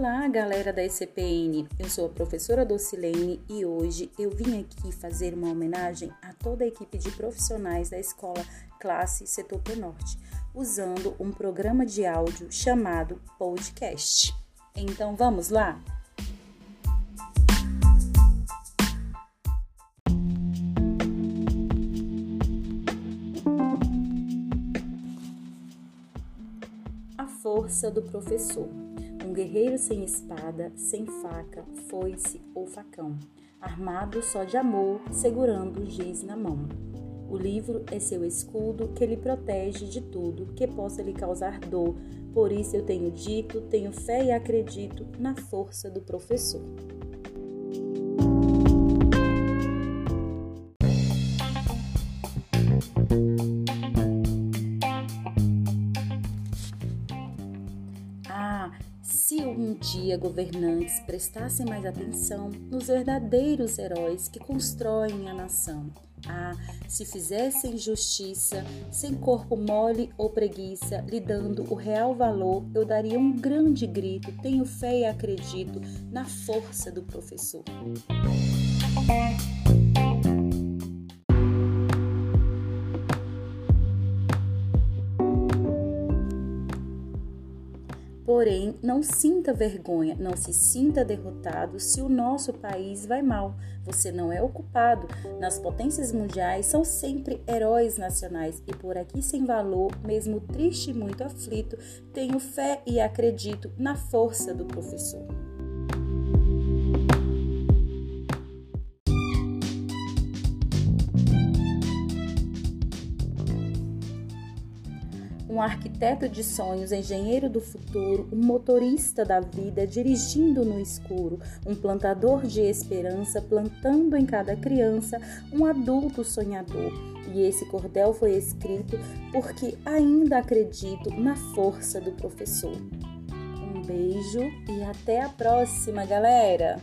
Olá, galera da ECPN. Eu sou a professora Docilene e hoje eu vim aqui fazer uma homenagem a toda a equipe de profissionais da escola Classe Setor Norte, usando um programa de áudio chamado podcast. Então vamos lá? A força do professor. Um guerreiro sem espada, sem faca, foice ou facão, armado só de amor, segurando o giz na mão. O livro é seu escudo que lhe protege de tudo que possa lhe causar dor. Por isso eu tenho dito, tenho fé e acredito na força do professor. Se um dia governantes prestassem mais atenção nos verdadeiros heróis que constroem a nação. Ah, se fizessem justiça, sem corpo mole ou preguiça, lhe dando o real valor, eu daria um grande grito. Tenho fé e acredito na força do professor. Porém, não sinta vergonha, não se sinta derrotado se o nosso país vai mal. Você não é ocupado. Nas potências mundiais são sempre heróis nacionais e por aqui sem valor, mesmo triste e muito aflito, tenho fé e acredito na força do professor. Um arquiteto de sonhos, engenheiro do futuro, um motorista da vida dirigindo no escuro, um plantador de esperança plantando em cada criança um adulto sonhador. E esse cordel foi escrito porque ainda acredito na força do professor. Um beijo e até a próxima, galera!